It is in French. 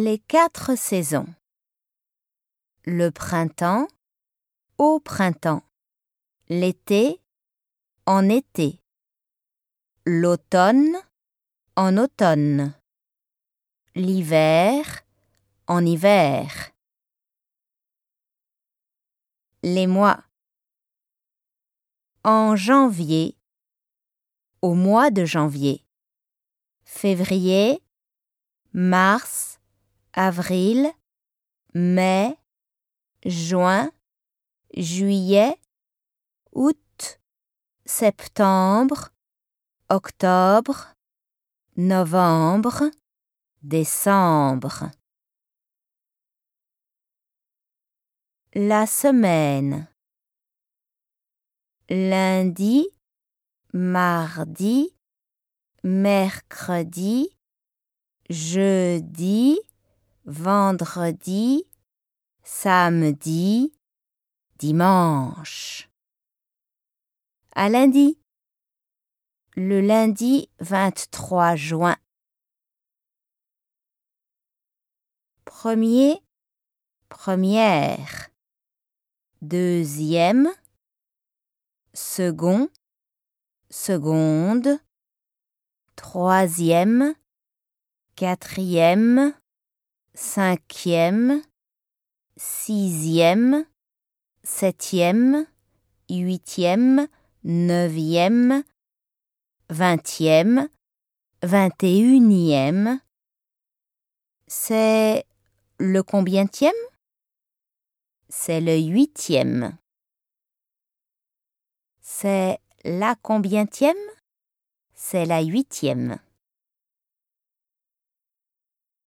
Les quatre saisons. Le printemps, au printemps. L'été, en été. L'automne, en automne. L'hiver, en hiver. Les mois. En janvier, au mois de janvier. Février, mars, avril, mai, juin, juillet, août, septembre, octobre, novembre, décembre. La semaine. Lundi, mardi, mercredi, jeudi, vendredi, samedi, dimanche. À lundi. Le lundi 23 juin. Premier, première. Deuxième, second, seconde. Troisième, quatrième, cinquième, sixième, septième, huitième, neuvième, vingtième, vingt et unième. C'est le combientième C'est le huitième. C'est la combientième C'est la huitième.